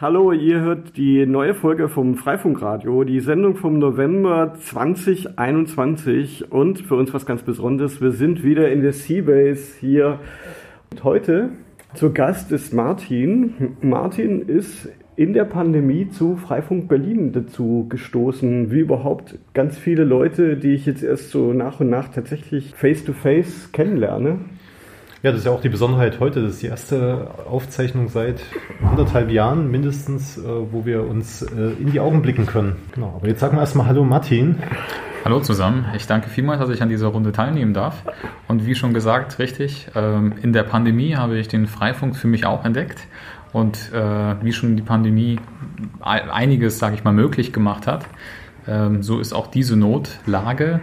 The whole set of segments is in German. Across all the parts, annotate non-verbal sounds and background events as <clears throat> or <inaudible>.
Hallo, ihr hört die neue Folge vom Freifunkradio, die Sendung vom November 2021 und für uns was ganz Besonderes, wir sind wieder in der Seabase hier. Und heute zu Gast ist Martin. Martin ist in der Pandemie zu Freifunk Berlin dazu gestoßen, wie überhaupt ganz viele Leute, die ich jetzt erst so nach und nach tatsächlich face-to-face -face kennenlerne. Ja, das ist ja auch die Besonderheit heute. Das ist die erste Aufzeichnung seit anderthalb Jahren mindestens, äh, wo wir uns äh, in die Augen blicken können. Genau. Aber jetzt sagen wir erstmal Hallo Martin. Hallo zusammen. Ich danke vielmals, dass ich an dieser Runde teilnehmen darf. Und wie schon gesagt, richtig, ähm, in der Pandemie habe ich den Freifunk für mich auch entdeckt. Und äh, wie schon die Pandemie einiges, sage ich mal, möglich gemacht hat, ähm, so ist auch diese Notlage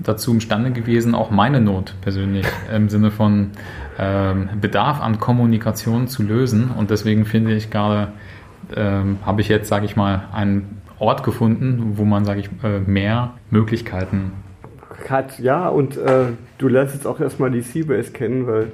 dazu imstande gewesen, auch meine Not persönlich im Sinne von ähm, Bedarf an Kommunikation zu lösen. Und deswegen finde ich gerade, ähm, habe ich jetzt, sage ich mal, einen Ort gefunden, wo man, sage ich, äh, mehr Möglichkeiten hat. Ja, und äh, du lernst jetzt auch erstmal die Seabase kennen, weil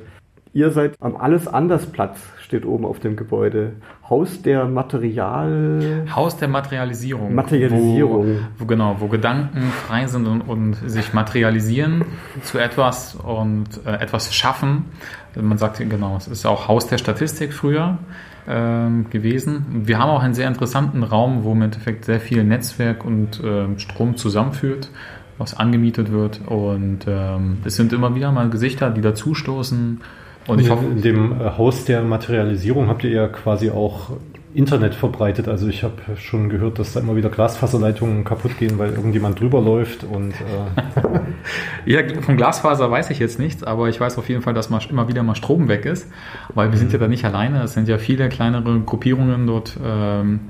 ihr seid am Alles Anders Platz steht oben auf dem Gebäude. Haus der Material... Haus der Materialisierung. Materialisierung. Wo, wo genau, wo Gedanken frei sind und, und sich materialisieren zu etwas und äh, etwas schaffen. Man sagt genau, es ist auch Haus der Statistik früher ähm, gewesen. Wir haben auch einen sehr interessanten Raum, wo im Endeffekt sehr viel Netzwerk und äh, Strom zusammenführt was angemietet wird und ähm, es sind immer wieder mal Gesichter, die dazustoßen, und ich hoffe, in dem äh, Haus der Materialisierung habt ihr ja quasi auch Internet verbreitet. Also ich habe schon gehört, dass da immer wieder Glasfaserleitungen kaputt gehen, weil irgendjemand drüber läuft und äh <laughs> ja, vom Glasfaser weiß ich jetzt nichts, aber ich weiß auf jeden Fall, dass mal immer wieder mal Strom weg ist, weil wir mhm. sind ja da nicht alleine. Es sind ja viele kleinere Gruppierungen dort ähm,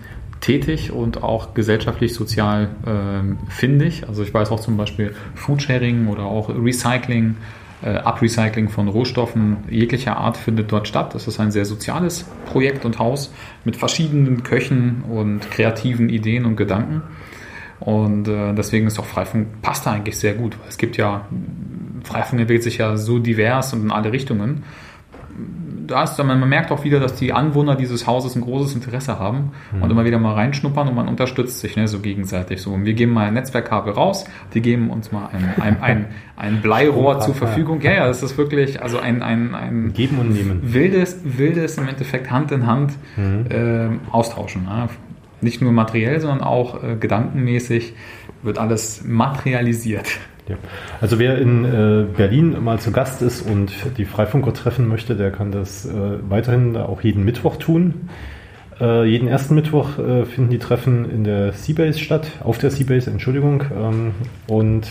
tätig und auch gesellschaftlich sozial ähm, findig. Also ich weiß auch zum Beispiel Foodsharing oder auch Recycling äh, Uprecycling von Rohstoffen jeglicher Art findet dort statt. Das ist ein sehr soziales Projekt und Haus mit verschiedenen Köchen und kreativen Ideen und Gedanken. Und äh, deswegen ist auch Freifunk passt da eigentlich sehr gut. Es gibt ja, Freifunk entwickelt sich ja so divers und in alle Richtungen da ist, man merkt auch wieder, dass die Anwohner dieses Hauses ein großes Interesse haben mhm. und immer wieder mal reinschnuppern und man unterstützt sich ne, so gegenseitig. So, und wir geben mal ein Netzwerkkabel raus, die geben uns mal ein, ein, ein, ein Bleirohr zur Verfügung. Ja, ja, das ist wirklich also ein, ein, ein Geben und Nehmen. Wildes, wildes im Endeffekt Hand in Hand mhm. äh, austauschen. Ne? Nicht nur materiell, sondern auch äh, gedankenmäßig wird alles materialisiert. Ja. Also wer in äh, Berlin mal zu Gast ist und die Freifunker treffen möchte, der kann das äh, weiterhin auch jeden Mittwoch tun. Äh, jeden ersten Mittwoch äh, finden die Treffen in der Seabase statt, auf der Seabase, Entschuldigung. Ähm, und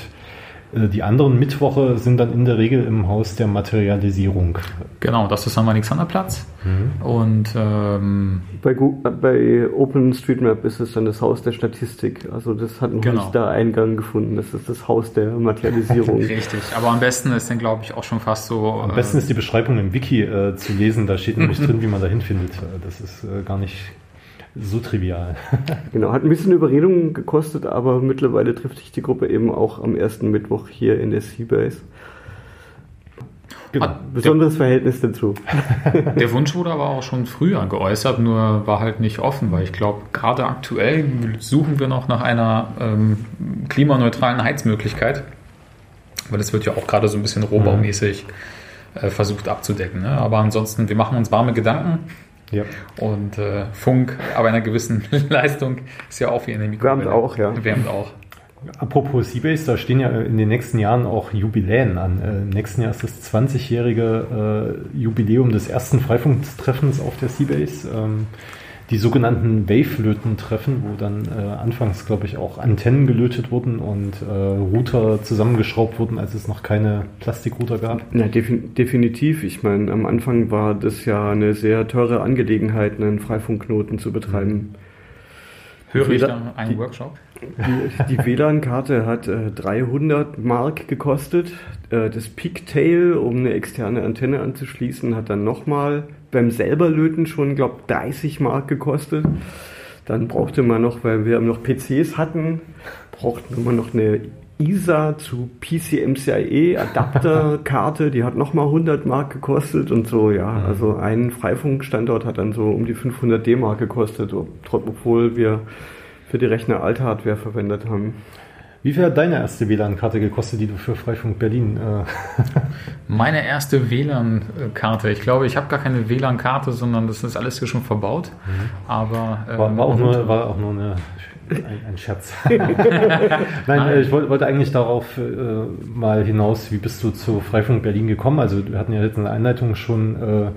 die anderen Mittwoche sind dann in der Regel im Haus der Materialisierung. Genau, das ist am Alexanderplatz. Mhm. Und ähm, bei, äh, bei OpenStreetMap ist es dann das Haus der Statistik. Also das hat noch genau. nicht da Eingang gefunden. Das ist das Haus der Materialisierung. <laughs> Richtig, aber am besten ist dann glaube ich auch schon fast so. Am äh, besten ist die Beschreibung im Wiki äh, zu lesen. Da steht nämlich <laughs> drin, wie man da hinfindet. Das ist äh, gar nicht so trivial. <laughs> genau, hat ein bisschen Überredung gekostet, aber mittlerweile trifft sich die Gruppe eben auch am ersten Mittwoch hier in der Seabase. Genau. Besonderes der, Verhältnis dazu. <laughs> Der Wunsch wurde aber auch schon früher geäußert, nur war halt nicht offen, weil ich glaube, gerade aktuell suchen wir noch nach einer ähm, klimaneutralen Heizmöglichkeit, weil das wird ja auch gerade so ein bisschen rohbaumäßig äh, versucht abzudecken. Ne? Aber ansonsten, wir machen uns warme Gedanken ja. Und äh, Funk, aber in einer gewissen <laughs> Leistung ist ja auch wie eine Mikro. Wärmt auch, ja. Wärmt auch. Apropos Seabase, da stehen ja in den nächsten Jahren auch Jubiläen an. Äh, Im nächsten Jahr ist das 20-jährige äh, Jubiläum des ersten Freifunktreffens auf der Seabase. Ähm, die sogenannten Wave-Löten-Treffen, wo dann äh, anfangs, glaube ich, auch Antennen gelötet wurden und äh, Router zusammengeschraubt wurden, als es noch keine Plastikrouter gab. Ja, defin definitiv. Ich meine, am Anfang war das ja eine sehr teure Angelegenheit, einen Freifunkknoten zu betreiben. Höre ich da einen die, Workshop? Die, die WLAN-Karte hat äh, 300 Mark gekostet. Äh, das Pigtail, um eine externe Antenne anzuschließen, hat dann nochmal beim selber löten schon, glaube 30 Mark gekostet. Dann brauchte man noch, weil wir noch PCs hatten, brauchten wir noch eine ISA zu PCMCIe Adapterkarte, die hat nochmal 100 Mark gekostet und so, ja. Mhm. Also ein Freifunkstandort hat dann so um die 500 D-Mark gekostet, obwohl wir für die Rechner alte Hardware verwendet haben. Wie viel hat deine erste WLAN-Karte gekostet, die du für Freifunk Berlin? Äh <laughs> Meine erste WLAN-Karte. Ich glaube, ich habe gar keine WLAN-Karte, sondern das ist alles hier schon verbaut. Mhm. Aber ähm, war, war, auch nur, war auch nur eine ein, ein Scherz. <laughs> Nein, ich wollte eigentlich darauf äh, mal hinaus, wie bist du zu Freifunk Berlin gekommen? Also wir hatten ja jetzt in der Einleitung schon äh,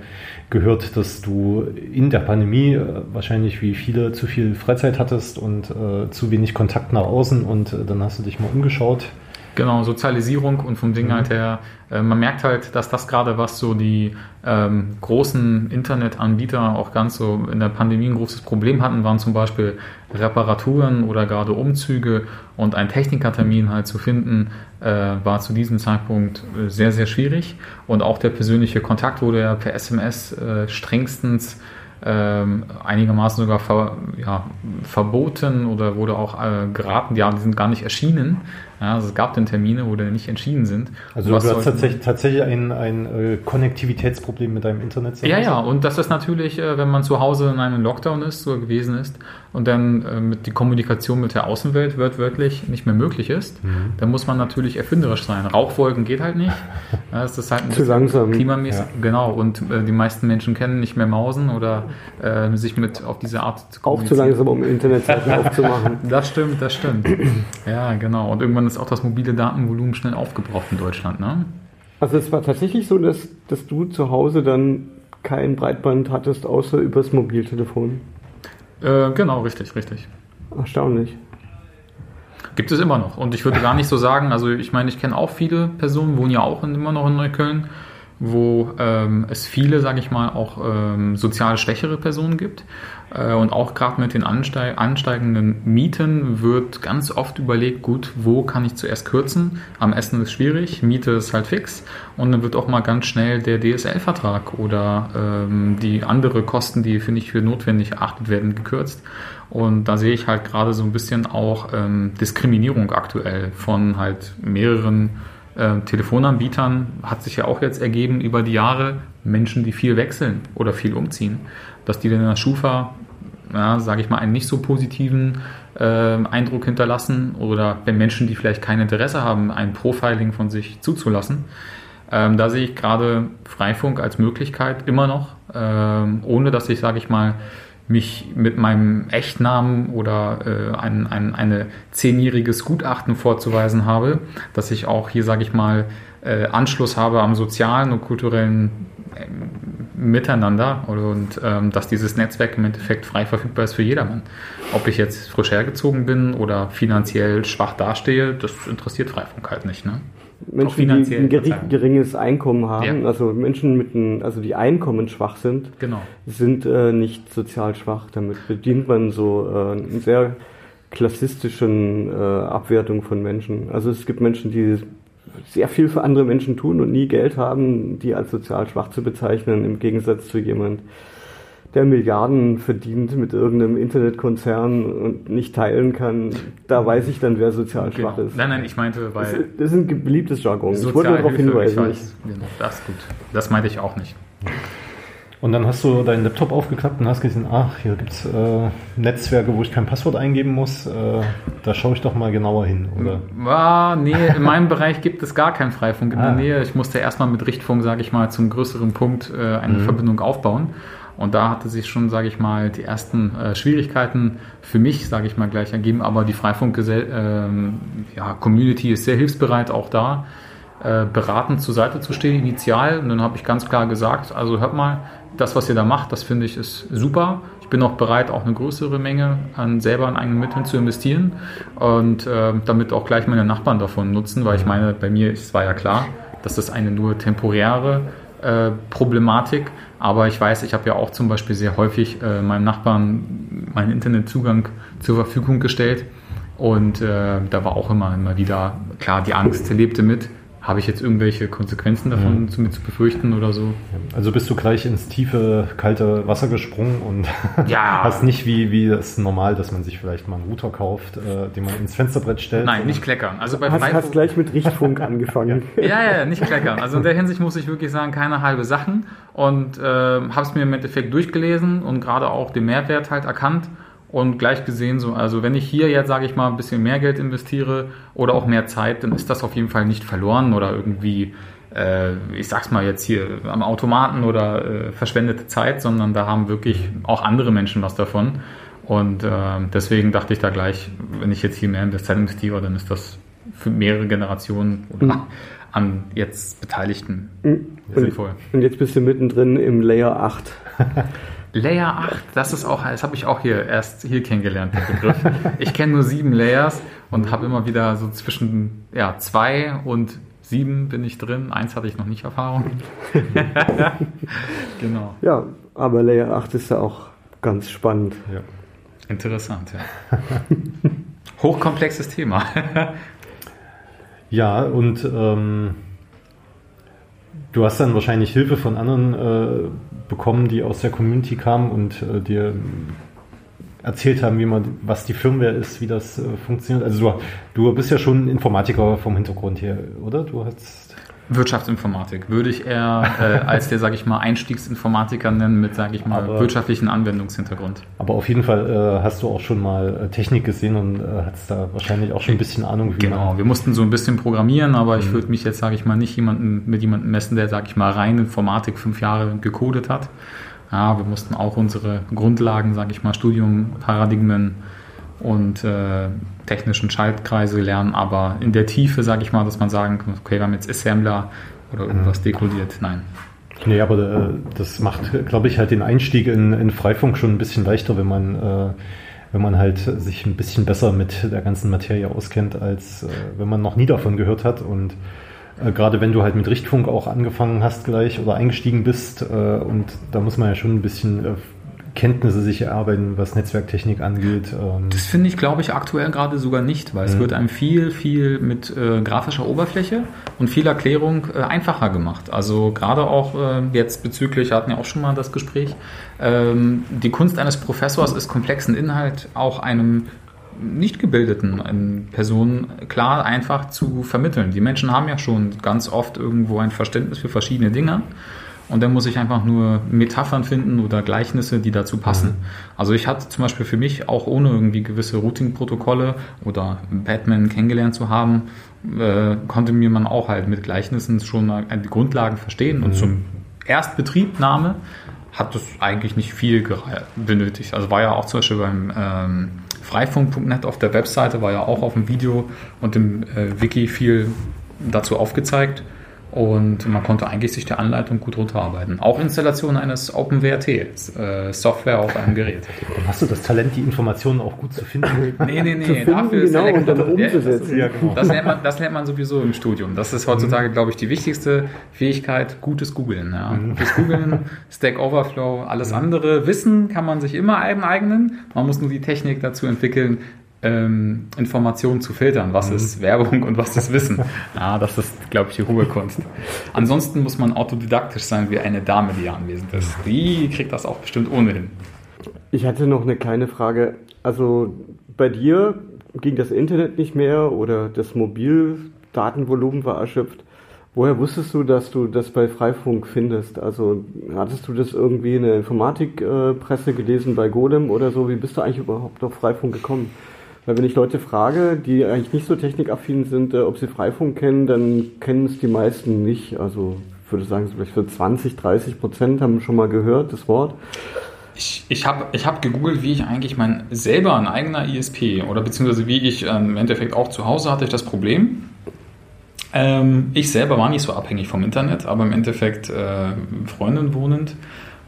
gehört, dass du in der Pandemie äh, wahrscheinlich wie viele zu viel Freizeit hattest und äh, zu wenig Kontakt nach außen und äh, dann hast du dich mal umgeschaut. Genau, Sozialisierung und vom Ding mhm. halt her, äh, man merkt halt, dass das gerade was so die ähm, großen Internetanbieter auch ganz so in der Pandemie ein großes Problem hatten, waren zum Beispiel Reparaturen oder gerade Umzüge und ein Technikertermin halt zu finden, äh, war zu diesem Zeitpunkt äh, sehr, sehr schwierig und auch der persönliche Kontakt wurde ja per SMS äh, strengstens ähm, einigermaßen sogar ver, ja, verboten oder wurde auch äh, geraten, ja, die sind gar nicht erschienen. Ja, also es gab dann Termine, wo die nicht entschieden sind. Also du hast tatsächlich, tatsächlich ein, ein äh, Konnektivitätsproblem mit deinem Internet. Ja, ja, und das ist natürlich, äh, wenn man zu Hause in einem Lockdown ist oder gewesen ist und dann äh, mit die Kommunikation mit der Außenwelt wörtlich nicht mehr möglich ist, mhm. dann muss man natürlich erfinderisch sein. Rauchwolken geht halt nicht. <laughs> Ja, das ist halt ein Zu langsam. klimamäßig. Ja. Genau, und äh, die meisten Menschen kennen nicht mehr Mausen oder äh, sich mit auf diese Art zu Auch zu langsam, um Internetseiten <laughs> aufzumachen. Das stimmt, das stimmt. Ja, genau. Und irgendwann ist auch das mobile Datenvolumen schnell aufgebraucht in Deutschland, ne? Also es war tatsächlich so, dass, dass du zu Hause dann kein Breitband hattest, außer übers Mobiltelefon. Äh, genau, richtig, richtig. Erstaunlich. Gibt es immer noch. Und ich würde gar nicht so sagen, also ich meine, ich kenne auch viele Personen, wohnen ja auch immer noch in Neukölln, wo ähm, es viele, sage ich mal, auch ähm, sozial schwächere Personen gibt. Äh, und auch gerade mit den ansteigenden Mieten wird ganz oft überlegt, gut, wo kann ich zuerst kürzen? Am Essen ist schwierig, Miete ist halt fix und dann wird auch mal ganz schnell der DSL-Vertrag oder ähm, die andere Kosten, die finde ich für notwendig erachtet werden, gekürzt. Und da sehe ich halt gerade so ein bisschen auch ähm, Diskriminierung aktuell von halt mehreren äh, Telefonanbietern. Hat sich ja auch jetzt ergeben über die Jahre Menschen, die viel wechseln oder viel umziehen dass die dann in der Schufa, ja, sage ich mal, einen nicht so positiven äh, Eindruck hinterlassen oder wenn Menschen, die vielleicht kein Interesse haben, ein Profiling von sich zuzulassen. Ähm, da sehe ich gerade Freifunk als Möglichkeit immer noch, ähm, ohne dass ich, sage ich mal, mich mit meinem Echtnamen oder äh, ein, ein eine zehnjähriges Gutachten vorzuweisen habe, dass ich auch hier, sage ich mal, äh, Anschluss habe am sozialen und kulturellen miteinander und ähm, dass dieses Netzwerk im Endeffekt frei verfügbar ist für jedermann. Ob ich jetzt frisch hergezogen bin oder finanziell schwach dastehe, das interessiert Freifunk halt nicht. Ne? Menschen, die ein geringes Einkommen haben, ja. also Menschen mit ein, also die Einkommen schwach sind, genau. sind äh, nicht sozial schwach. Damit bedient man so äh, eine sehr klassistischen äh, Abwertung von Menschen. Also es gibt Menschen, die sehr viel für andere Menschen tun und nie Geld haben, die als sozial schwach zu bezeichnen, im Gegensatz zu jemand, der Milliarden verdient mit irgendeinem Internetkonzern und nicht teilen kann, da weiß ich dann, wer sozial genau. schwach ist. Nein, nein, ich meinte, weil. Das, das ist ein beliebtes Jargon. Ich wollte darauf hinweisen. Genau, das ist gut. Das meinte ich auch nicht. Und dann hast du deinen Laptop aufgeklappt und hast gesehen, ach, hier gibt es äh, Netzwerke, wo ich kein Passwort eingeben muss. Äh, da schaue ich doch mal genauer hin, oder? Ah, nee, in meinem <laughs> Bereich gibt es gar keinen Freifunk in ah. der Nähe. Ich musste erstmal mit Richtfunk, sage ich mal, zum größeren Punkt äh, eine mhm. Verbindung aufbauen. Und da hatte sich schon, sage ich mal, die ersten äh, Schwierigkeiten für mich, sage ich mal, gleich ergeben. Aber die Freifunk-Community äh, ja, ist sehr hilfsbereit auch da, äh, beratend zur Seite zu stehen, initial. Und dann habe ich ganz klar gesagt, also hört mal, das, was ihr da macht, das finde ich ist super. Ich bin auch bereit, auch eine größere Menge an selber an eigenen Mitteln zu investieren und äh, damit auch gleich meine Nachbarn davon nutzen, weil ich meine, bei mir es war ja klar, dass das eine nur temporäre äh, Problematik, aber ich weiß, ich habe ja auch zum Beispiel sehr häufig äh, meinem Nachbarn meinen Internetzugang zur Verfügung gestellt. Und äh, da war auch immer, immer wieder klar, die Angst lebte mit, habe ich jetzt irgendwelche Konsequenzen davon mhm. zu, zu, befürchten oder so? Also bist du gleich ins tiefe, kalte Wasser gesprungen und <laughs> ja. hast nicht wie, wie das normal, dass man sich vielleicht mal einen Router kauft, äh, den man ins Fensterbrett stellt. Nein, nicht kleckern. Also bei hast, hast gleich mit Richtfunk angefangen. ja, <laughs> ja, nicht kleckern. Also in der Hinsicht muss ich wirklich sagen, keine halbe Sachen und äh, habe es mir im Endeffekt durchgelesen und gerade auch den Mehrwert halt erkannt und gleich gesehen, so, also wenn ich hier jetzt, sage ich mal, ein bisschen mehr Geld investiere oder auch mehr Zeit, dann ist das auf jeden Fall nicht verloren oder irgendwie, äh, ich sag's mal jetzt hier, am Automaten oder äh, verschwendete Zeit, sondern da haben wirklich auch andere Menschen was davon. Und äh, deswegen dachte ich da gleich, wenn ich jetzt hier mehr in das Zeit investiere, dann ist das für mehrere Generationen oder mhm. an jetzt Beteiligten mhm. sinnvoll. Und jetzt bist du mittendrin im Layer 8. <laughs> Layer 8, das ist auch, das habe ich auch hier erst hier kennengelernt, den Begriff. Ich kenne nur sieben Layers und habe immer wieder so zwischen ja, zwei und sieben bin ich drin. Eins hatte ich noch nicht Erfahrung. <laughs> genau. Ja, aber Layer 8 ist ja auch ganz spannend. Ja. Interessant, ja. <laughs> Hochkomplexes Thema. <laughs> ja, und ähm, du hast dann wahrscheinlich Hilfe von anderen äh, bekommen, die aus der Community kamen und äh, dir erzählt haben, wie man, was die Firmware ist, wie das äh, funktioniert. Also du, du bist ja schon Informatiker vom Hintergrund her, oder? Du hast Wirtschaftsinformatik würde ich eher äh, als der, sage ich mal, Einstiegsinformatiker nennen mit, sage ich mal, aber, wirtschaftlichen Anwendungshintergrund. Aber auf jeden Fall äh, hast du auch schon mal äh, Technik gesehen und äh, hast da wahrscheinlich auch schon ein bisschen Ahnung. Wie genau, wir mussten so ein bisschen programmieren, aber ich mhm. würde mich jetzt, sage ich mal, nicht jemanden, mit jemandem messen, der, sage ich mal, rein Informatik fünf Jahre gecodet hat. Ja, wir mussten auch unsere Grundlagen, sage ich mal, Studium, Paradigmen, und äh, technischen Schaltkreise lernen, aber in der Tiefe, sage ich mal, dass man sagen kann, okay, wir haben jetzt Assembler oder irgendwas dekodiert. Nein. Nee, aber äh, das macht, glaube ich, halt den Einstieg in, in Freifunk schon ein bisschen leichter, wenn man, äh, wenn man halt sich ein bisschen besser mit der ganzen Materie auskennt, als äh, wenn man noch nie davon gehört hat. Und äh, gerade wenn du halt mit Richtfunk auch angefangen hast gleich oder eingestiegen bist, äh, und da muss man ja schon ein bisschen äh, Kenntnisse sich erarbeiten, was Netzwerktechnik angeht. Ähm. Das finde ich, glaube ich, aktuell gerade sogar nicht, weil mhm. es wird einem viel, viel mit äh, grafischer Oberfläche und viel Erklärung äh, einfacher gemacht. Also gerade auch äh, jetzt bezüglich, wir hatten ja auch schon mal das Gespräch, ähm, die Kunst eines Professors ist komplexen Inhalt auch einem nicht gebildeten Personen klar einfach zu vermitteln. Die Menschen haben ja schon ganz oft irgendwo ein Verständnis für verschiedene Dinge und dann muss ich einfach nur Metaphern finden oder Gleichnisse, die dazu passen. Mhm. Also ich hatte zum Beispiel für mich auch ohne irgendwie gewisse Routing-Protokolle oder Batman kennengelernt zu haben, äh, konnte mir man auch halt mit Gleichnissen schon die Grundlagen verstehen. Mhm. Und zum Erstbetriebnahme hat das eigentlich nicht viel benötigt. Also war ja auch zum Beispiel beim ähm, Freifunk.net auf der Webseite, war ja auch auf dem Video und im äh, Wiki viel dazu aufgezeigt. Und man konnte eigentlich sich der Anleitung gut runterarbeiten. Auch Installation eines OpenWRT, äh, Software auf einem Gerät. Dann hast du das Talent, die Informationen auch gut zu finden. nee, nee, nee, <laughs> finden, dafür ist genau, und dann umzusetzen. Ja, genau. das, lernt man, das lernt man sowieso im Studium. Das ist heutzutage, glaube ich, die wichtigste Fähigkeit, gutes Googeln. Ja. Mhm. Gutes Googeln, Stack Overflow, alles mhm. andere. Wissen kann man sich immer eignen. Man muss nur die Technik dazu entwickeln, ähm, Informationen zu filtern. Was mhm. ist Werbung und was ist Wissen? <laughs> Ja, das ist, glaube ich, die hohe Kunst. Ansonsten muss man autodidaktisch sein wie eine Dame, die hier anwesend ist. Die kriegt das auch bestimmt ohnehin. Ich hatte noch eine kleine Frage. Also bei dir ging das Internet nicht mehr oder das Mobildatenvolumen war erschöpft. Woher wusstest du, dass du das bei Freifunk findest? Also hattest du das irgendwie in der Informatikpresse gelesen bei Golem oder so? Wie bist du eigentlich überhaupt auf Freifunk gekommen? Weil wenn ich Leute frage, die eigentlich nicht so technikaffin sind, äh, ob sie Freifunk kennen, dann kennen es die meisten nicht. Also ich würde sagen, vielleicht für 20, 30 Prozent haben schon mal gehört, das Wort. Ich, ich habe ich hab gegoogelt, wie ich eigentlich mein selber ein eigener ISP oder beziehungsweise wie ich ähm, im Endeffekt auch zu Hause hatte ich das Problem. Ähm, ich selber war nicht so abhängig vom Internet, aber im Endeffekt äh, Freundin wohnend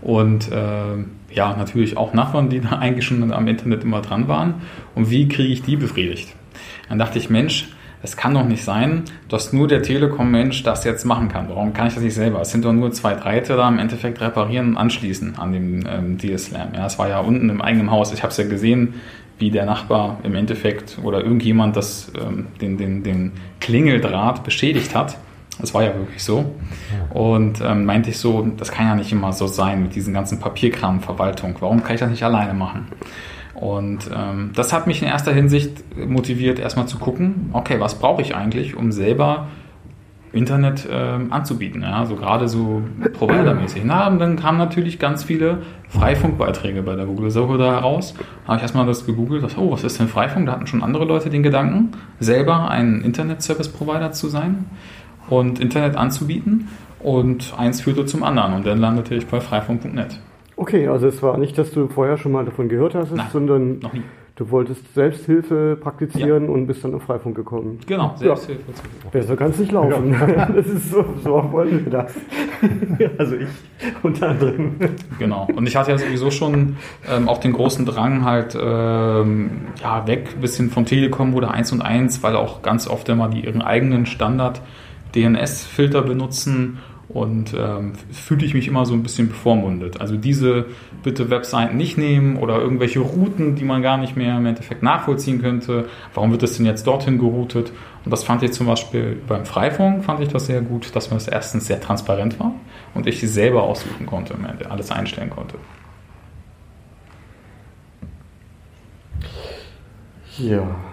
und äh, ja, natürlich auch Nachbarn, die da <laughs> eigentlich schon am Internet immer dran waren. Und wie kriege ich die befriedigt? Dann dachte ich, Mensch, es kann doch nicht sein, dass nur der Telekom-Mensch das jetzt machen kann. Warum kann ich das nicht selber? Es sind doch nur zwei Drähte da im Endeffekt reparieren und anschließen an dem ähm, DSLAM. Ja, es war ja unten im eigenen Haus. Ich habe es ja gesehen, wie der Nachbar im Endeffekt oder irgendjemand das, ähm, den, den, den Klingeldraht beschädigt hat Das war ja wirklich so. Und ähm, meinte ich so, das kann ja nicht immer so sein mit diesen ganzen Papierkram, Verwaltung. Warum kann ich das nicht alleine machen? Und ähm, das hat mich in erster Hinsicht motiviert, erstmal zu gucken, okay, was brauche ich eigentlich, um selber Internet ähm, anzubieten. Ja? Also gerade so providermäßig. Na, und dann kamen natürlich ganz viele Freifunkbeiträge bei der Google-Suche da heraus. Habe ich erstmal das gegoogelt, was, oh, was ist denn Freifunk? Da hatten schon andere Leute den Gedanken, selber ein Internet-Service-Provider zu sein und Internet anzubieten. Und eins führte zum anderen. Und dann landete ich bei freifunk.net. Okay, also es war nicht, dass du vorher schon mal davon gehört hast, Nein, sondern noch nie. du wolltest Selbsthilfe praktizieren und bist dann auf Freifunk gekommen. Genau, Selbsthilfe. Besser kann es nicht laufen. <laughs> Das ist so, so wollen wir das. <laughs> also ich unter anderem. Genau. Und ich hatte ja sowieso schon ähm, auch den großen Drang halt ähm, ja, weg, ein bisschen vom Telekom oder 1 und 1, weil auch ganz oft immer die ihren eigenen Standard DNS-Filter benutzen und ähm, fühlte ich mich immer so ein bisschen bevormundet. Also diese bitte Webseiten nicht nehmen oder irgendwelche Routen, die man gar nicht mehr im Endeffekt nachvollziehen könnte. Warum wird das denn jetzt dorthin geroutet? Und das fand ich zum Beispiel beim Freifunk fand ich das sehr gut, dass man es erstens sehr transparent war und ich selber aussuchen konnte, alles einstellen konnte. Ja.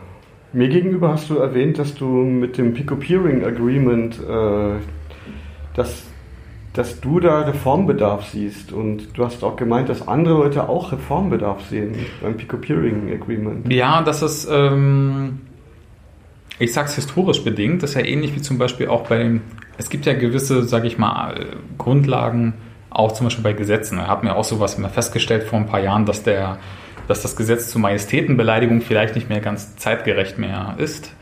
Mir gegenüber hast du erwähnt, dass du mit dem Pico-Peering Agreement äh, dass, dass du da Reformbedarf siehst. Und du hast auch gemeint, dass andere Leute auch Reformbedarf sehen beim Pico-Peering Agreement. Ja, das ist, ähm, ich sag's historisch bedingt, das ist ja ähnlich wie zum Beispiel auch bei dem, es gibt ja gewisse, sage ich mal, Grundlagen, auch zum Beispiel bei Gesetzen. Da hat mir auch sowas mal festgestellt vor ein paar Jahren, dass der dass das Gesetz zur Majestätenbeleidigung vielleicht nicht mehr ganz zeitgerecht mehr ist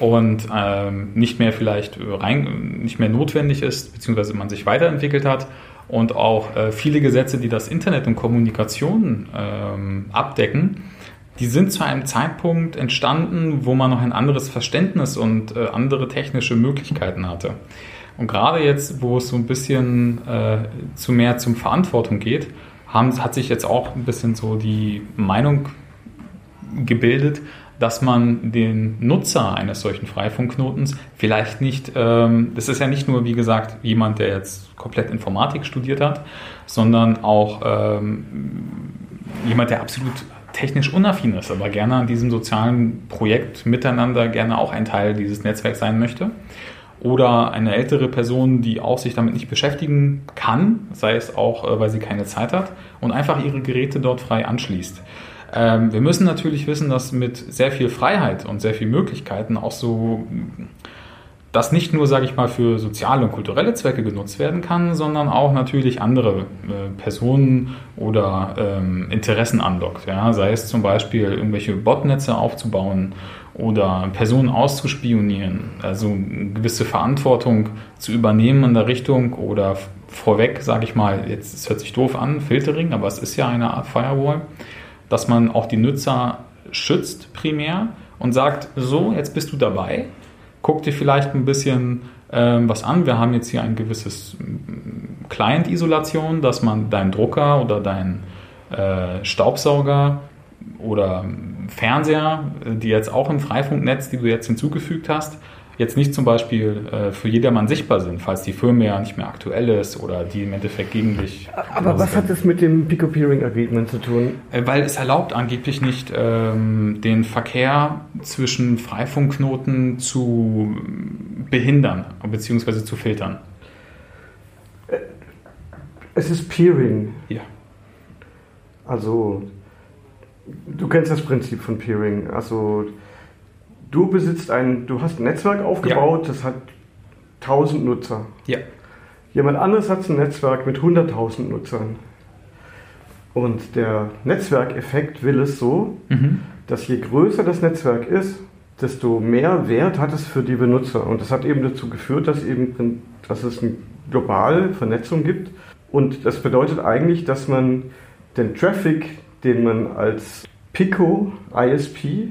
und ähm, nicht mehr vielleicht rein, nicht mehr notwendig ist, beziehungsweise man sich weiterentwickelt hat und auch äh, viele Gesetze, die das Internet und Kommunikation ähm, abdecken, die sind zu einem Zeitpunkt entstanden, wo man noch ein anderes Verständnis und äh, andere technische Möglichkeiten hatte. Und gerade jetzt, wo es so ein bisschen äh, zu mehr zum Verantwortung geht, haben, hat sich jetzt auch ein bisschen so die Meinung gebildet, dass man den Nutzer eines solchen Freifunkknotens vielleicht nicht, ähm, das ist ja nicht nur, wie gesagt, jemand, der jetzt komplett Informatik studiert hat, sondern auch ähm, jemand, der absolut technisch unaffin ist, aber gerne an diesem sozialen Projekt miteinander gerne auch ein Teil dieses Netzwerks sein möchte. Oder eine ältere Person, die auch sich damit nicht beschäftigen kann, sei es auch, äh, weil sie keine Zeit hat, und einfach ihre Geräte dort frei anschließt. Ähm, wir müssen natürlich wissen, dass mit sehr viel Freiheit und sehr viel Möglichkeiten auch so das nicht nur, sage ich mal, für soziale und kulturelle Zwecke genutzt werden kann, sondern auch natürlich andere äh, Personen oder ähm, Interessen anlockt. Ja? Sei es zum Beispiel irgendwelche Botnetze aufzubauen oder Personen auszuspionieren, also eine gewisse Verantwortung zu übernehmen in der Richtung oder vorweg, sage ich mal, jetzt es hört sich doof an, Filtering, aber es ist ja eine Art Firewall dass man auch die Nutzer schützt primär und sagt, so, jetzt bist du dabei, guck dir vielleicht ein bisschen ähm, was an. Wir haben jetzt hier ein gewisses mm, Client-Isolation, dass man deinen Drucker oder deinen äh, Staubsauger oder Fernseher, äh, die jetzt auch im Freifunknetz, die du jetzt hinzugefügt hast, jetzt nicht zum Beispiel äh, für jedermann sichtbar sind, falls die Firmware nicht mehr aktuell ist oder die im Endeffekt gegen dich. Aber was hat das mit dem Pico-Peering Agreement zu tun? Äh, weil es erlaubt angeblich nicht, ähm, den Verkehr zwischen Freifunkknoten zu behindern bzw. zu filtern. Äh, es ist Peering. Ja. Also, du kennst das Prinzip von Peering. Also, du besitzt ein, du hast ein Netzwerk aufgebaut, ja. das hat 1000 Nutzer. Ja. Jemand anderes hat ein Netzwerk mit 100.000 Nutzern. Und der Netzwerkeffekt will es so, mhm. dass je größer das Netzwerk ist, desto mehr Wert hat es für die Benutzer. Und das hat eben dazu geführt, dass, eben, dass es eine globale Vernetzung gibt. Und das bedeutet eigentlich, dass man den Traffic, den man als Pico ISP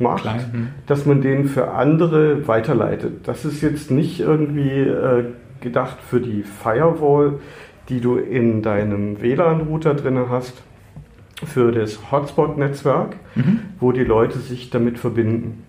macht, Klein, hm. dass man den für andere weiterleitet. Das ist jetzt nicht irgendwie äh, gedacht für die Firewall, die du in deinem WLAN-Router drin hast, für das Hotspot-Netzwerk, mhm. wo die Leute sich damit verbinden.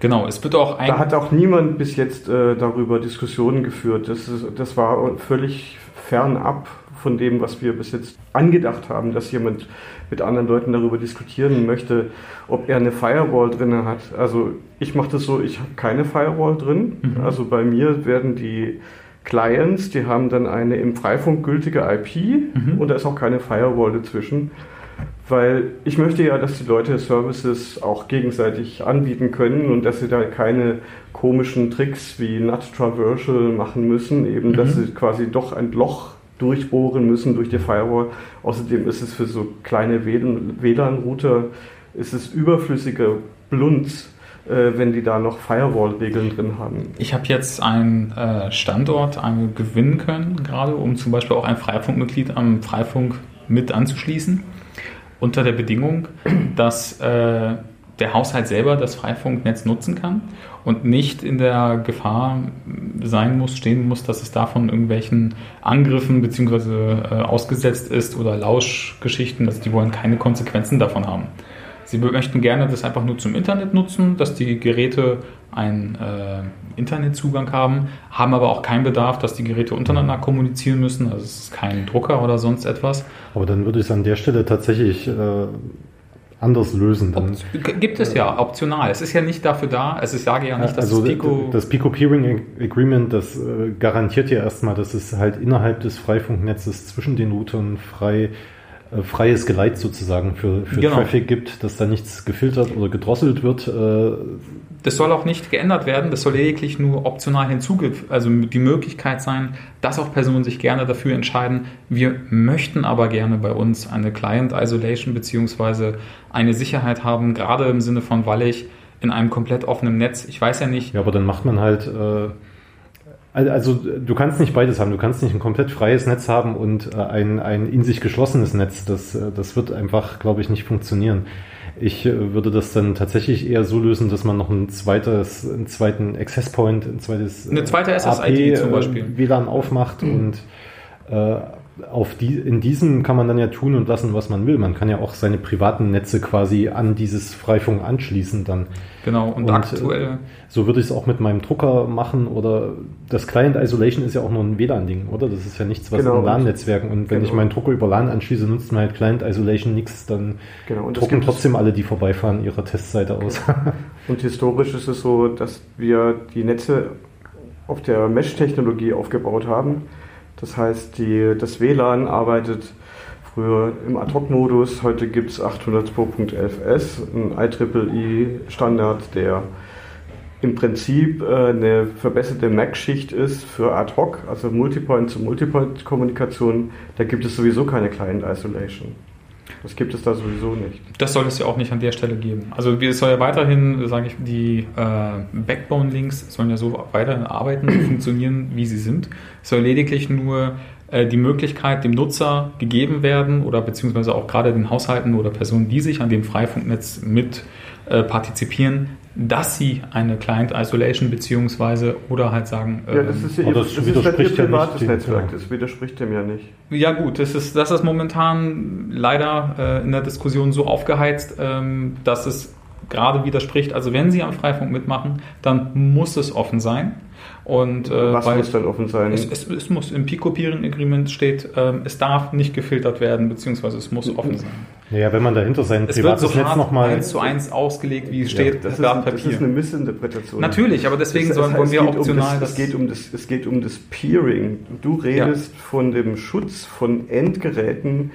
Genau, es wird auch ein. Da hat auch niemand bis jetzt äh, darüber Diskussionen geführt. Das, ist, das war völlig fernab von dem, was wir bis jetzt angedacht haben, dass jemand mit anderen Leuten darüber diskutieren möchte, ob er eine Firewall drin hat. Also ich mache das so, ich habe keine Firewall drin. Mhm. Also bei mir werden die Clients, die haben dann eine im Freifunk gültige IP mhm. und da ist auch keine Firewall dazwischen. Weil ich möchte ja, dass die Leute Services auch gegenseitig anbieten können und dass sie da keine komischen Tricks wie Nut Traversal machen müssen, eben, mhm. dass sie quasi doch ein Loch durchbohren müssen durch die Firewall. Außerdem ist es für so kleine WLAN-Router ist es überflüssige Blunz, äh, wenn die da noch Firewall-Regeln drin haben. Ich habe jetzt einen äh, Standort gewinnen können, gerade um zum Beispiel auch ein Freifunkmitglied am Freifunk mit anzuschließen, unter der Bedingung, dass äh, der Haushalt selber das Freifunknetz nutzen kann und nicht in der Gefahr sein muss, stehen muss, dass es davon irgendwelchen Angriffen bzw. Äh, ausgesetzt ist oder Lauschgeschichten, also die wollen keine Konsequenzen davon haben. Sie möchten gerne das einfach nur zum Internet nutzen, dass die Geräte einen äh, Internetzugang haben, haben aber auch keinen Bedarf, dass die Geräte untereinander kommunizieren müssen. Also es ist kein Drucker oder sonst etwas. Aber dann würde ich es an der Stelle tatsächlich äh, anders lösen. Dann, Gibt es ja, optional. Es ist ja nicht dafür da, also ich sage ja nicht, dass also das Pico... Das Pico Peering Agreement, das äh, garantiert ja erstmal, dass es halt innerhalb des Freifunknetzes zwischen den Routern frei äh, freies Geleit sozusagen für, für genau. Traffic gibt, dass da nichts gefiltert oder gedrosselt wird. Äh, das soll auch nicht geändert werden, das soll lediglich nur optional hinzugefügt, also die Möglichkeit sein, dass auch Personen sich gerne dafür entscheiden, wir möchten aber gerne bei uns eine Client Isolation beziehungsweise eine Sicherheit haben, gerade im Sinne von, weil ich in einem komplett offenen Netz, ich weiß ja nicht. Ja, aber dann macht man halt äh also du kannst nicht beides haben. Du kannst nicht ein komplett freies Netz haben und äh, ein, ein in sich geschlossenes Netz. Das, äh, das wird einfach, glaube ich, nicht funktionieren. Ich äh, würde das dann tatsächlich eher so lösen, dass man noch ein zweites, einen zweiten Access Point, ein zweites eine zweite SSID AP, zum Beispiel WLAN aufmacht mhm. und äh, auf die, in diesem kann man dann ja tun und lassen, was man will. Man kann ja auch seine privaten Netze quasi an dieses Freifunk anschließen dann. Genau, und, und aktuell. Äh, so würde ich es auch mit meinem Drucker machen oder das Client Isolation ist ja auch nur ein WLAN-Ding, oder? Das ist ja nichts, was genau, in LAN-Netzwerken und wenn genau. ich meinen Drucker über LAN anschließe, nutzt man halt Client Isolation nichts, dann genau, drucken trotzdem alle, die vorbeifahren, ihre Testseite aus. und historisch ist es so, dass wir die Netze auf der Mesh-Technologie aufgebaut haben das heißt, die, das WLAN arbeitet früher im Ad-Hoc-Modus. Heute gibt es 802.11s, ein IEEE-Standard, der im Prinzip äh, eine verbesserte MAC-Schicht ist für Ad-Hoc, also Multipoint-zu-Multipoint-Kommunikation. Da gibt es sowieso keine Client-Isolation. Das gibt es da sowieso nicht. Das soll es ja auch nicht an der Stelle geben. Also es soll ja weiterhin, sage ich, die äh, Backbone-Links sollen ja so weiterhin arbeiten, <clears throat> funktionieren, wie sie sind. Es soll lediglich nur äh, die Möglichkeit dem Nutzer gegeben werden oder beziehungsweise auch gerade den Haushalten oder Personen, die sich an dem Freifunknetz mit äh, partizipieren, dass sie eine Client Isolation beziehungsweise oder halt sagen, ja, das ähm, ist, ja ihr, das, das widerspricht ist ja privates nicht, Netzwerk, ja. das widerspricht dem ja nicht. Ja gut, das ist, das ist momentan leider äh, in der Diskussion so aufgeheizt, ähm, dass es gerade widerspricht. Also wenn Sie am Freifunk mitmachen, dann muss es offen sein. Und, äh, Was muss dann offen sein? Es, es, es muss im Pico-Peering Agreement steht, ähm, es darf nicht gefiltert werden, beziehungsweise es muss offen sein. Ja, wenn man dahinter sein es privates wird so Netz nochmal eins zu eins ausgelegt, wie es steht, ja, das, ist, das ist eine Missinterpretation. Natürlich, aber deswegen sollen wollen wir optional. Um das, es, geht um das, es geht um das Peering. Du redest ja. von dem Schutz von Endgeräten,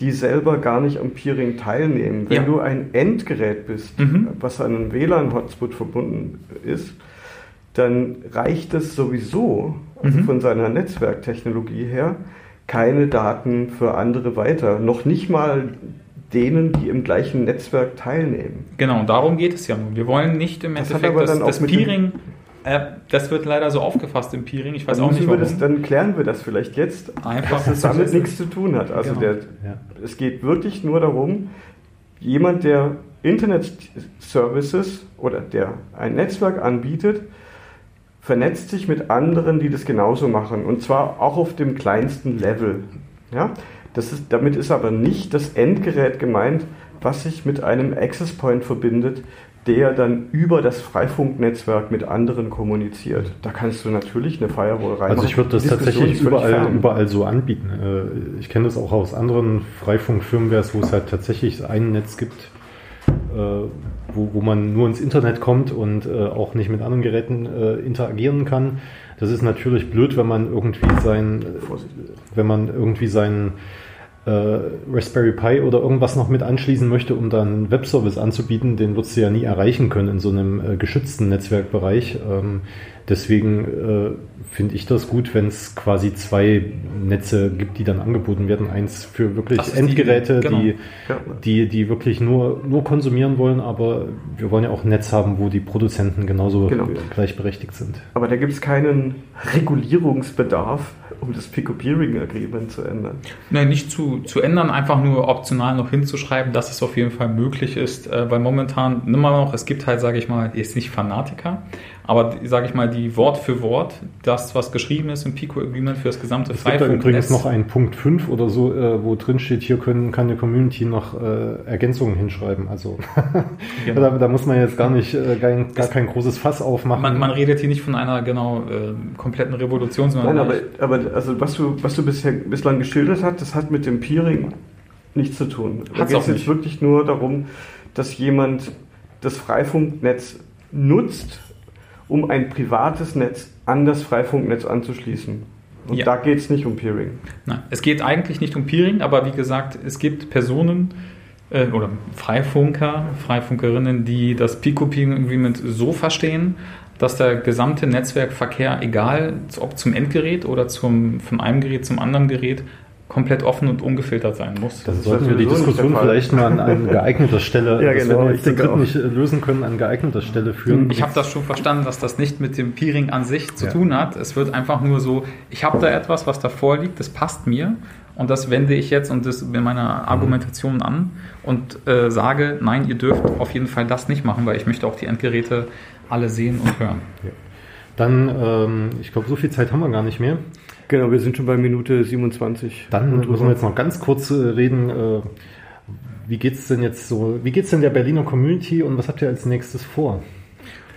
die selber gar nicht am Peering teilnehmen. Wenn ja. du ein Endgerät bist, mhm. was an einen WLAN-Hotspot verbunden ist, dann reicht es sowieso also mhm. von seiner Netzwerktechnologie her keine Daten für andere weiter. Noch nicht mal denen, die im gleichen Netzwerk teilnehmen. Genau, darum geht es ja nur. Wir wollen nicht im das Endeffekt das, das Peering, äh, das wird leider so aufgefasst im Peering, ich weiß auch nicht warum. Das, dann klären wir das vielleicht jetzt, Einfach dass es damit nichts zu tun hat. Also genau. der, ja. es geht wirklich nur darum, jemand, der Internet Services oder der ein Netzwerk anbietet, vernetzt sich mit anderen, die das genauso machen. Und zwar auch auf dem kleinsten Level. Ja? Das ist, damit ist aber nicht das Endgerät gemeint, was sich mit einem Access Point verbindet, der dann über das Freifunknetzwerk mit anderen kommuniziert. Da kannst du natürlich eine Firewall reinmachen. Also ich würde das tatsächlich überall, überall so anbieten. Äh, ich kenne das auch aus anderen Freifunkfirmwares, wo es halt tatsächlich ein Netz gibt, äh, wo, wo man nur ins Internet kommt und äh, auch nicht mit anderen Geräten interagieren kann. Das ist natürlich blöd, wenn man irgendwie sein, wenn man irgendwie seinen äh, Raspberry Pi oder irgendwas noch mit anschließen möchte, um dann Webservice anzubieten, den wirst du ja nie erreichen können in so einem äh, geschützten Netzwerkbereich. Ähm, deswegen äh, finde ich das gut, wenn es quasi zwei Netze gibt, die dann angeboten werden. Eins für wirklich Endgeräte, die, genau. die, die, die, wirklich nur, nur konsumieren wollen, aber wir wollen ja auch ein Netz haben, wo die Produzenten genauso genau. gleichberechtigt sind. Aber da gibt es keinen Regulierungsbedarf, um das Pico-Peering-Agreement zu ändern. Nein, nicht zu, zu ändern, einfach nur optional noch hinzuschreiben, dass es auf jeden Fall möglich ist, äh, weil momentan immer noch, es gibt halt, sage ich mal, jetzt nicht Fanatiker, aber sage ich mal, die Wort für Wort, das, was geschrieben ist im Pico Agreement für das gesamte Es gibt da übrigens noch einen Punkt 5 oder so, äh, wo drin steht, hier können, kann die Community noch äh, Ergänzungen hinschreiben. Also <laughs> genau. da, da, muss man jetzt gar nicht, äh, gar, gar kein großes Fass aufmachen. Man, man redet hier nicht von einer genau äh, kompletten Revolution, sondern. Nein, aber, aber also was du, was du bisher, bislang geschildert hast, das hat mit dem Peering nichts zu tun. Da geht es jetzt wirklich nur darum, dass jemand das Freifunknetz nutzt um ein privates Netz an das Freifunknetz anzuschließen. Und ja. da geht es nicht um Peering. Nein, es geht eigentlich nicht um Peering, aber wie gesagt, es gibt Personen äh, oder Freifunker, Freifunkerinnen, die das Pico-Peering-Agreement so verstehen, dass der gesamte Netzwerkverkehr, egal ob zum Endgerät oder zum, von einem Gerät zum anderen Gerät, komplett offen und ungefiltert sein muss. Das sollten wir die Diskussion vielleicht mal an, an geeigneter Stelle, <laughs> ja, genau, wenn wir jetzt nicht lösen können, an geeigneter Stelle führen. Ich habe das schon verstanden, dass das nicht mit dem Peering an sich zu ja. tun hat. Es wird einfach nur so, ich habe da etwas, was da vorliegt, das passt mir und das wende ich jetzt und das in meiner Argumentation an und äh, sage, nein, ihr dürft auf jeden Fall das nicht machen, weil ich möchte auch die Endgeräte alle sehen und hören. Ja. Dann, ähm, ich glaube, so viel Zeit haben wir gar nicht mehr. Genau, wir sind schon bei Minute 27. Dann müssen wir jetzt noch ganz kurz äh, reden. Äh, wie geht's denn jetzt so? Wie geht's denn der Berliner Community und was habt ihr als nächstes vor?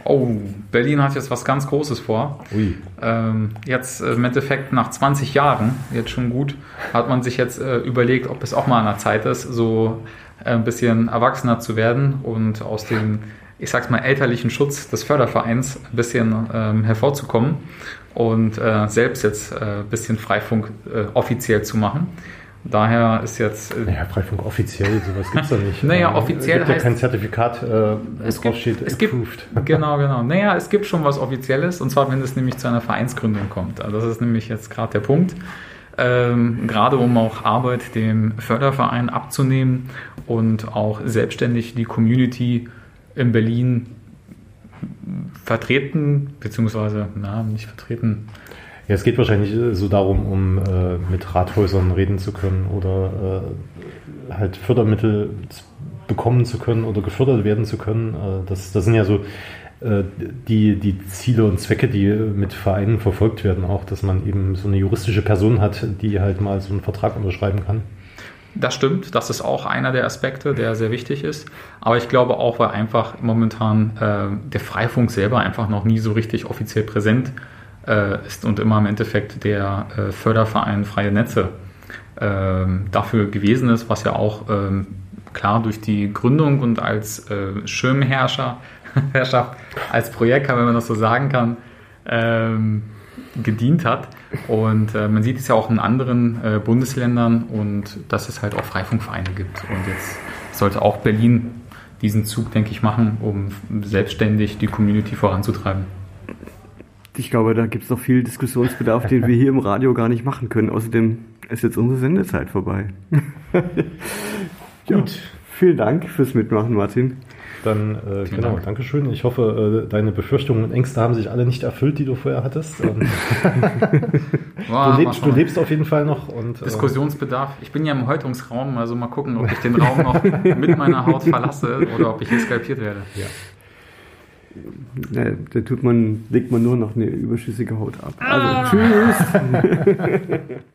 Oh, Berlin hat jetzt was ganz Großes vor. Ui. Ähm, jetzt äh, im Endeffekt nach 20 Jahren, jetzt schon gut, hat man sich jetzt äh, überlegt, ob es auch mal an der Zeit ist, so äh, ein bisschen erwachsener zu werden und aus dem, ich sag's mal, elterlichen Schutz des Fördervereins ein bisschen ähm, hervorzukommen und äh, selbst jetzt ein äh, bisschen Freifunk äh, offiziell zu machen. Daher ist jetzt. Äh, naja, Freifunk offiziell, sowas gibt es da nicht. naja, ähm, offiziell es gibt heißt. Ja kein Zertifikat, äh, es gibt, steht, es approved. Gibt, <laughs> genau, genau. Naja, es gibt schon was Offizielles und zwar, wenn es nämlich zu einer Vereinsgründung kommt. Also das ist nämlich jetzt gerade der Punkt. Ähm, gerade um auch Arbeit dem Förderverein abzunehmen und auch selbstständig die Community in Berlin vertreten, beziehungsweise, na, nicht vertreten. Ja, es geht wahrscheinlich so darum, um äh, mit Rathäusern reden zu können oder äh, halt Fördermittel bekommen zu können oder gefördert werden zu können. Äh, das, das sind ja so äh, die, die Ziele und Zwecke, die mit Vereinen verfolgt werden, auch, dass man eben so eine juristische Person hat, die halt mal so einen Vertrag unterschreiben kann. Das stimmt, das ist auch einer der Aspekte, der sehr wichtig ist. Aber ich glaube auch, weil einfach momentan äh, der Freifunk selber einfach noch nie so richtig offiziell präsent äh, ist und immer im Endeffekt der äh, Förderverein Freie Netze ähm, dafür gewesen ist, was ja auch ähm, klar durch die Gründung und als äh, Schirmherrscher, <laughs> als Projekt, wenn man das so sagen kann, ähm, gedient hat. Und äh, man sieht es ja auch in anderen äh, Bundesländern und dass es halt auch Freifunkvereine gibt. Und jetzt sollte auch Berlin diesen Zug, denke ich, machen, um selbstständig die Community voranzutreiben. Ich glaube, da gibt es noch viel Diskussionsbedarf, den wir hier im Radio gar nicht machen können. Außerdem ist jetzt unsere Sendezeit vorbei. <laughs> Gut, vielen Dank fürs Mitmachen, Martin. Dann, äh, genau, Dank. Dankeschön. Ich hoffe, äh, deine Befürchtungen und Ängste haben sich alle nicht erfüllt, die du vorher hattest. Ähm, <laughs> du, lebst, du, lebst, auf jeden Fall noch. Und, äh, Diskussionsbedarf. Ich bin ja im Häutungsraum, also mal gucken, ob ich den Raum noch mit meiner Haut verlasse oder ob ich hier skalpiert werde. Ja. Ja, da tut man, legt man nur noch eine überschüssige Haut ab. Also, ah. tschüss! <laughs>